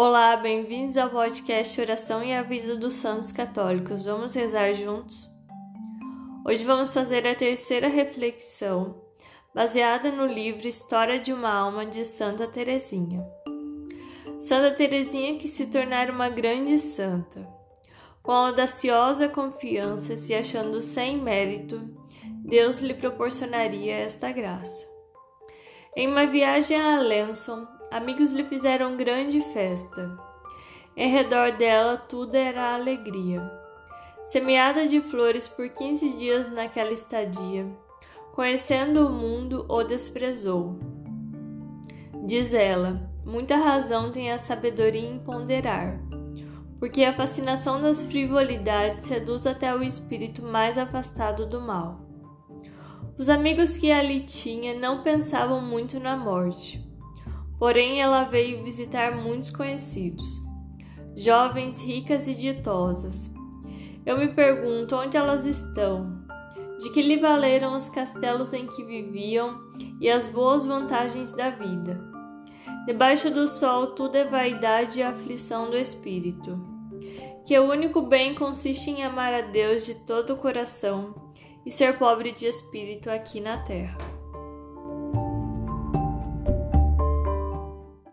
Olá, bem-vindos ao podcast Oração e a Vida dos Santos Católicos. Vamos rezar juntos? Hoje vamos fazer a terceira reflexão, baseada no livro História de uma Alma de Santa Teresinha. Santa Teresinha que se tornara uma grande santa. Com audaciosa confiança, se achando sem mérito, Deus lhe proporcionaria esta graça. Em uma viagem a Alençon, amigos lhe fizeram grande festa. Em redor dela tudo era alegria. Semeada de flores por quinze dias naquela estadia, conhecendo o mundo, o desprezou. Diz ela: muita razão tem a sabedoria em ponderar, porque a fascinação das frivolidades seduz até o espírito mais afastado do mal. Os amigos que ali tinha não pensavam muito na morte. Porém, ela veio visitar muitos conhecidos, jovens ricas e ditosas. Eu me pergunto onde elas estão, de que lhe valeram os castelos em que viviam e as boas vantagens da vida. Debaixo do sol tudo é vaidade e aflição do espírito. Que o único bem consiste em amar a Deus de todo o coração e ser pobre de espírito aqui na terra.